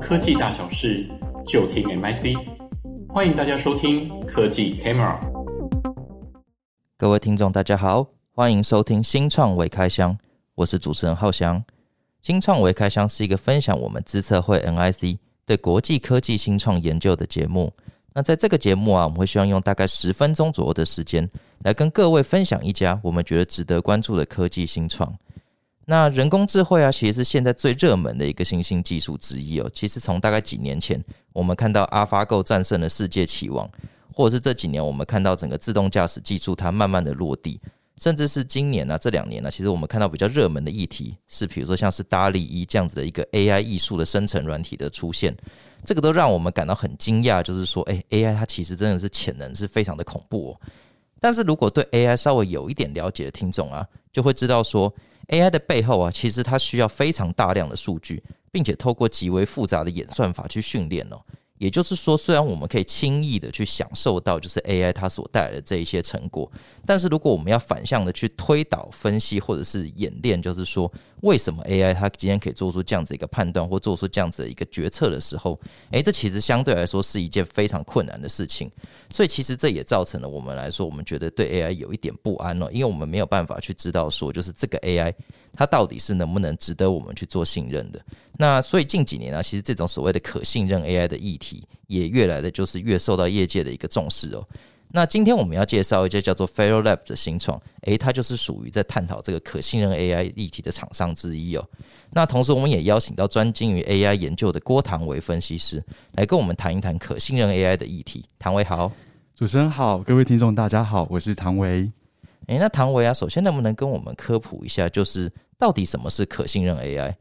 科技大小事就听 MIC，欢迎大家收听科技 Camera。各位听众，大家好，欢迎收听新创微开箱，我是主持人浩翔。新创微开箱是一个分享我们资策会 NIC 对国际科技新创研究的节目。那在这个节目啊，我们会希望用大概十分钟左右的时间，来跟各位分享一家我们觉得值得关注的科技新创。那人工智慧啊，其实是现在最热门的一个新兴技术之一哦。其实从大概几年前，我们看到 AlphaGo 战胜了世界棋王，或者是这几年我们看到整个自动驾驶技术它慢慢的落地，甚至是今年呢、啊、这两年呢、啊，其实我们看到比较热门的议题是，比如说像是 DALL-E 这样子的一个 AI 艺术的生成软体的出现，这个都让我们感到很惊讶，就是说，哎，AI 它其实真的是潜能是非常的恐怖哦。但是如果对 AI 稍微有一点了解的听众啊，就会知道说。AI 的背后啊，其实它需要非常大量的数据，并且透过极为复杂的演算法去训练哦。也就是说，虽然我们可以轻易的去享受到就是 AI 它所带来的这一些成果，但是如果我们要反向的去推导、分析或者是演练，就是说为什么 AI 它今天可以做出这样子一个判断或做出这样子的一个决策的时候，诶，这其实相对来说是一件非常困难的事情。所以其实这也造成了我们来说，我们觉得对 AI 有一点不安了，因为我们没有办法去知道说就是这个 AI。它到底是能不能值得我们去做信任的？那所以近几年呢、啊，其实这种所谓的可信任 AI 的议题，也越来的就是越受到业界的一个重视哦。那今天我们要介绍一家叫做 Fero Lab 的新创，诶，它就是属于在探讨这个可信任 AI 议题的厂商之一哦。那同时，我们也邀请到专精于 AI 研究的郭唐维分析师来跟我们谈一谈可信任 AI 的议题。唐维好，主持人好，各位听众大家好，我是唐维。诶，那唐维啊，首先能不能跟我们科普一下，就是到底什么是可信任 AI，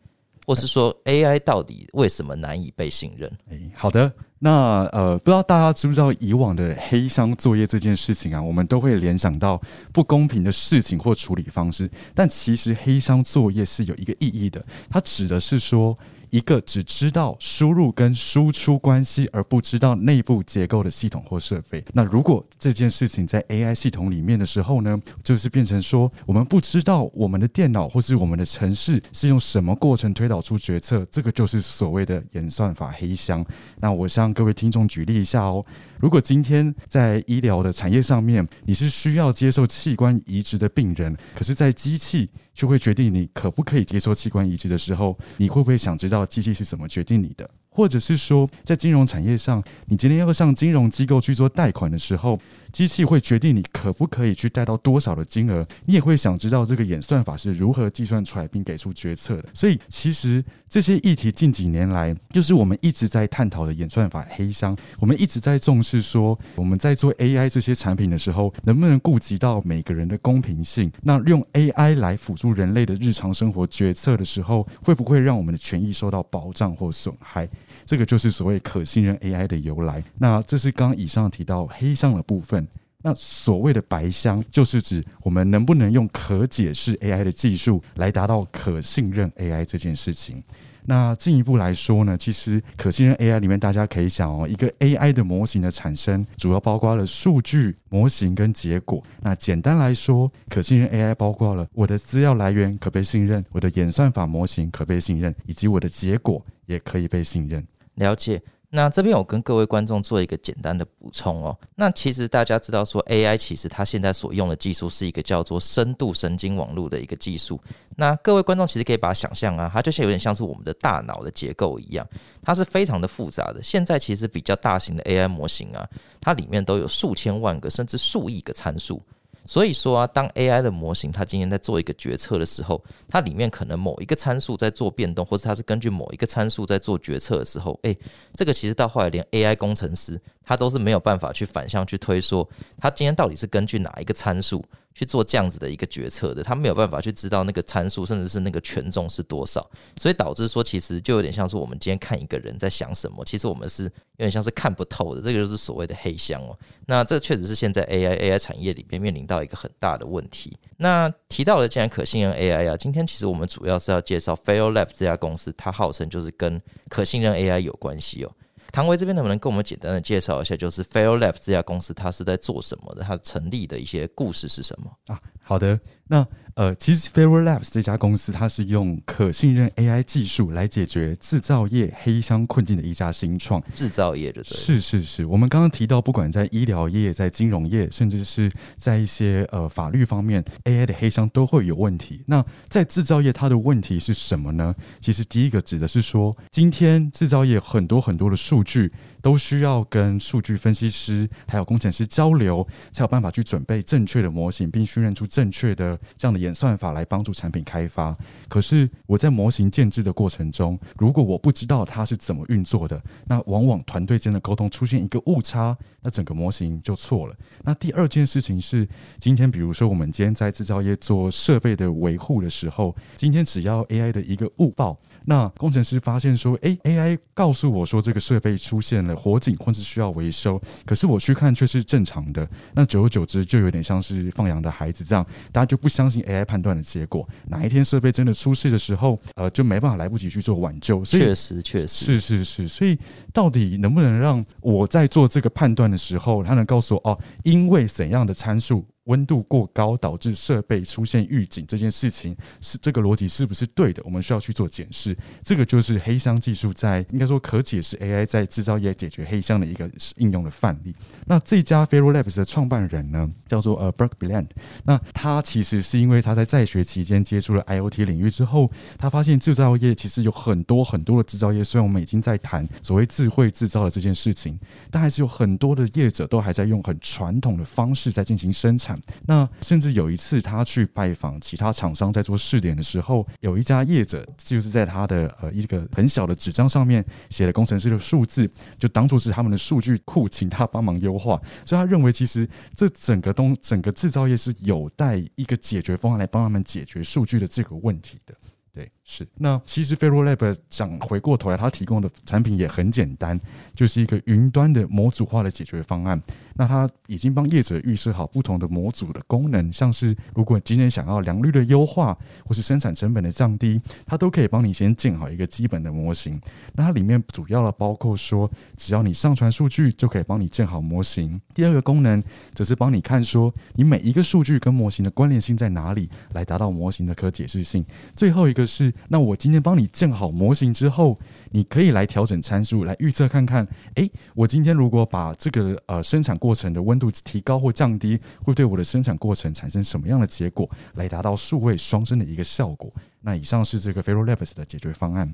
或是说 AI 到底为什么难以被信任？诶，好的，那呃，不知道大家知不知道以往的黑箱作业这件事情啊，我们都会联想到不公平的事情或处理方式，但其实黑箱作业是有一个意义的，它指的是说。一个只知道输入跟输出关系，而不知道内部结构的系统或设备。那如果这件事情在 AI 系统里面的时候呢，就是变成说，我们不知道我们的电脑或是我们的城市是用什么过程推导出决策，这个就是所谓的演算法黑箱。那我相各位听众举例一下哦。如果今天在医疗的产业上面，你是需要接受器官移植的病人，可是，在机器就会决定你可不可以接受器官移植的时候，你会不会想知道机器是怎么决定你的？或者是说，在金融产业上，你今天要向金融机构去做贷款的时候，机器会决定你可不可以去贷到多少的金额，你也会想知道这个演算法是如何计算出来并给出决策的。所以，其实这些议题近几年来，就是我们一直在探讨的演算法黑箱。我们一直在重视说，我们在做 AI 这些产品的时候，能不能顾及到每个人的公平性？那用 AI 来辅助人类的日常生活决策的时候，会不会让我们的权益受到保障或损害？这个就是所谓可信任 AI 的由来。那这是刚以上提到黑箱的部分。那所谓的白箱，就是指我们能不能用可解释 AI 的技术来达到可信任 AI 这件事情。那进一步来说呢，其实可信任 AI 里面，大家可以想哦，一个 AI 的模型的产生，主要包括了数据、模型跟结果。那简单来说，可信任 AI 包括了我的资料来源可被信任，我的演算法模型可被信任，以及我的结果也可以被信任。了解。那这边我跟各位观众做一个简单的补充哦。那其实大家知道说，AI 其实它现在所用的技术是一个叫做深度神经网络的一个技术。那各位观众其实可以把它想象啊，它就像有点像是我们的大脑的结构一样，它是非常的复杂的。现在其实比较大型的 AI 模型啊，它里面都有数千万个甚至数亿个参数。所以说啊，当 AI 的模型它今天在做一个决策的时候，它里面可能某一个参数在做变动，或者它是根据某一个参数在做决策的时候，诶，这个其实到后来连 AI 工程师他都是没有办法去反向去推说，他今天到底是根据哪一个参数。去做这样子的一个决策的，他没有办法去知道那个参数，甚至是那个权重是多少，所以导致说，其实就有点像是我们今天看一个人在想什么，其实我们是有点像是看不透的，这个就是所谓的黑箱哦。那这确实是现在 AI AI 产业里边面临到一个很大的问题。那提到了既然可信任 AI 啊，今天其实我们主要是要介绍 Fero Lab 这家公司，它号称就是跟可信任 AI 有关系哦。唐维这边能不能跟我们简单的介绍一下，就是 Fail Lab 这家公司它是在做什么的？它成立的一些故事是什么？啊好的，那。呃，其实 Federal Labs 这家公司，它是用可信任 AI 技术来解决制造业黑箱困境的一家新创。制造业的是是是，我们刚刚提到，不管在医疗业、在金融业，甚至是在一些呃法律方面，AI 的黑箱都会有问题。那在制造业，它的问题是什么呢？其实第一个指的是说，今天制造业很多很多的数据都需要跟数据分析师还有工程师交流，才有办法去准备正确的模型，并训练出正正确的这样的。演算法来帮助产品开发，可是我在模型建制的过程中，如果我不知道它是怎么运作的，那往往团队间的沟通出现一个误差，那整个模型就错了。那第二件事情是，今天比如说我们今天在制造业做设备的维护的时候，今天只要 AI 的一个误报，那工程师发现说，诶，AI 告诉我说这个设备出现了火警或是需要维修，可是我去看却是正常的，那久而久之就有点像是放羊的孩子这样，大家就不相信 AI 判断的结果。哪一天设备真的出事的时候，呃，就没办法来不及去做挽救。所以确实，确实是是是，所以到底能不能让我在做这个判断的时候，他能告诉我哦，因为怎样的参数？温度过高导致设备出现预警这件事情是这个逻辑是不是对的？我们需要去做检视。这个就是黑箱技术在应该说可解释 AI 在制造业解决黑箱的一个应用的范例。那这家 Feral Labs 的创办人呢，叫做呃 Burke Bland。那他其实是因为他在在学期间接触了 IoT 领域之后，他发现制造业其实有很多很多的制造业，虽然我们已经在谈所谓智慧制造的这件事情，但还是有很多的业者都还在用很传统的方式在进行生产。那甚至有一次，他去拜访其他厂商在做试点的时候，有一家业者就是在他的呃一个很小的纸张上面写了工程师的数字，就当做是他们的数据库，请他帮忙优化。所以他认为，其实这整个东整个制造业是有待一个解决方案来帮他们解决数据的这个问题的。对，是。那其实 Federal Lab 讲回过头来，它提供的产品也很简单，就是一个云端的模组化的解决方案。那它已经帮业者预设好不同的模组的功能，像是如果今天想要良率的优化，或是生产成本的降低，它都可以帮你先建好一个基本的模型。那它里面主要的包括说，只要你上传数据，就可以帮你建好模型。第二个功能则是帮你看说，你每一个数据跟模型的关联性在哪里，来达到模型的可解释性。最后一个。是，那我今天帮你建好模型之后，你可以来调整参数，来预测看看，诶，我今天如果把这个呃生产过程的温度提高或降低，会对我的生产过程产生什么样的结果，来达到数位双生的一个效果。那以上是这个 f e r o Labs 的解决方案。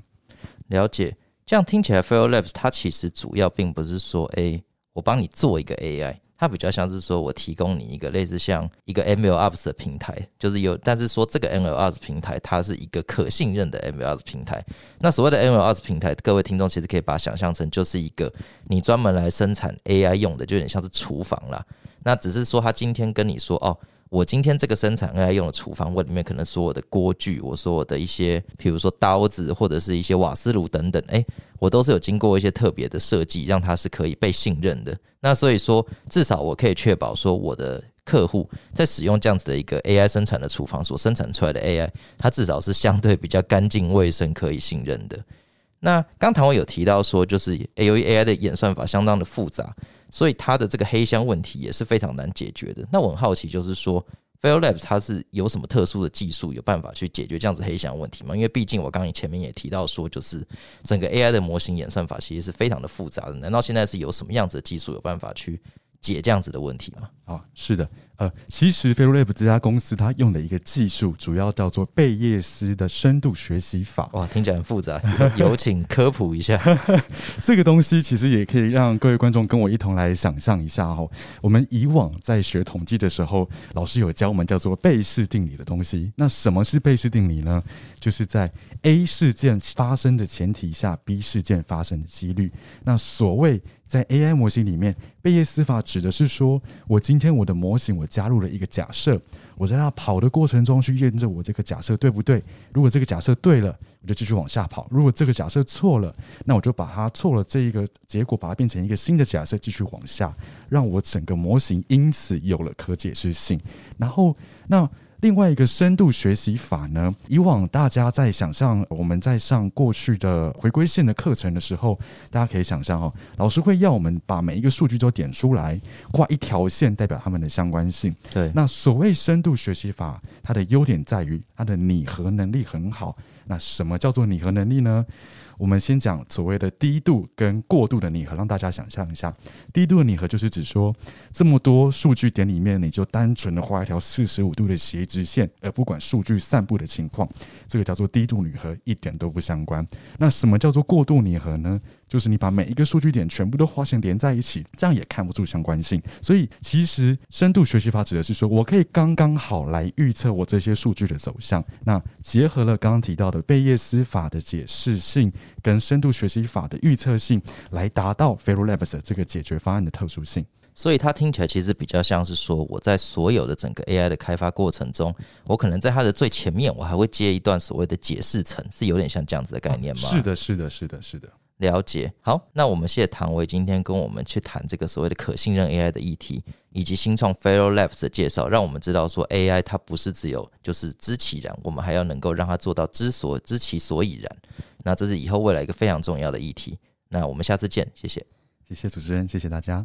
了解，这样听起来 f e r o Labs 它其实主要并不是说，诶，我帮你做一个 AI。它比较像是说，我提供你一个类似像一个 MLOps 的平台，就是有，但是说这个 MLOps 平台它是一个可信任的 MLOps 平台。那所谓的 MLOps 平台，各位听众其实可以把它想象成就是一个你专门来生产 AI 用的，就有点像是厨房啦。那只是说他今天跟你说哦。我今天这个生产 AI 用的厨房，我里面可能所有的锅具，我所有的一些，比如说刀子或者是一些瓦斯炉等等，诶，我都是有经过一些特别的设计，让它是可以被信任的。那所以说，至少我可以确保说，我的客户在使用这样子的一个 AI 生产的厨房所生产出来的 AI，它至少是相对比较干净卫生、可以信任的。那刚才我有提到说，就是 A U AI 的演算法相当的复杂。所以它的这个黑箱问题也是非常难解决的。那我很好奇，就是说，Fail Labs 它是有什么特殊的技术，有办法去解决这样子黑箱问题吗？因为毕竟我刚刚前面也提到说，就是整个 AI 的模型演算法其实是非常的复杂的。难道现在是有什么样子的技术有办法去解这样子的问题吗？啊，是的。呃，其实 Federal Labs 这家公司它用的一个技术，主要叫做贝叶斯的深度学习法。哇，听起来很复杂，有请科普一下。这个东西其实也可以让各位观众跟我一同来想象一下哦。我们以往在学统计的时候，老师有教我们叫做贝氏定理的东西。那什么是贝氏定理呢？就是在 A 事件发生的前提下，B 事件发生的几率。那所谓在 AI 模型里面，贝叶斯法指的是说，我今天我的模型我。加入了一个假设，我在那跑的过程中去验证我这个假设对不对？如果这个假设对了，我就继续往下跑；如果这个假设错了，那我就把它错了这一个结果，把它变成一个新的假设，继续往下，让我整个模型因此有了可解释性。然后，那另外一个深度学习法呢，以往大家在想象我们在上过去的回归线的课程的时候，大家可以想象哦，老师会要我们把每一个数据都点出来，画一条线代表它们的相关性。对，那所谓深度学习法，它的优点在于它的拟合能力很好。那什么叫做拟合能力呢？我们先讲所谓的低度跟过度的拟合，让大家想象一下。低度的拟合就是指说，这么多数据点里面，你就单纯的画一条四十五度的斜直线，而不管数据散布的情况，这个叫做低度拟合，一点都不相关。那什么叫做过度拟合呢？就是你把每一个数据点全部都画线连在一起，这样也看不出相关性。所以，其实深度学习法指的是说，我可以刚刚好来预测我这些数据的走向。那结合了刚刚提到的贝叶斯法的解释性跟深度学习法的预测性，来达到 Federal Labs 这个解决方案的特殊性。所以它听起来其实比较像是说，我在所有的整个 AI 的开发过程中，我可能在它的最前面，我还会接一段所谓的解释层，是有点像这样子的概念吗？是的，是的，是的，是的。了解，好，那我们谢谢唐维今天跟我们去谈这个所谓的可信任 AI 的议题，以及新创 Federal Labs 的介绍，让我们知道说 AI 它不是只有就是知其然，我们还要能够让它做到知所知其所以然。那这是以后未来一个非常重要的议题。那我们下次见，谢谢，谢谢主持人，谢谢大家。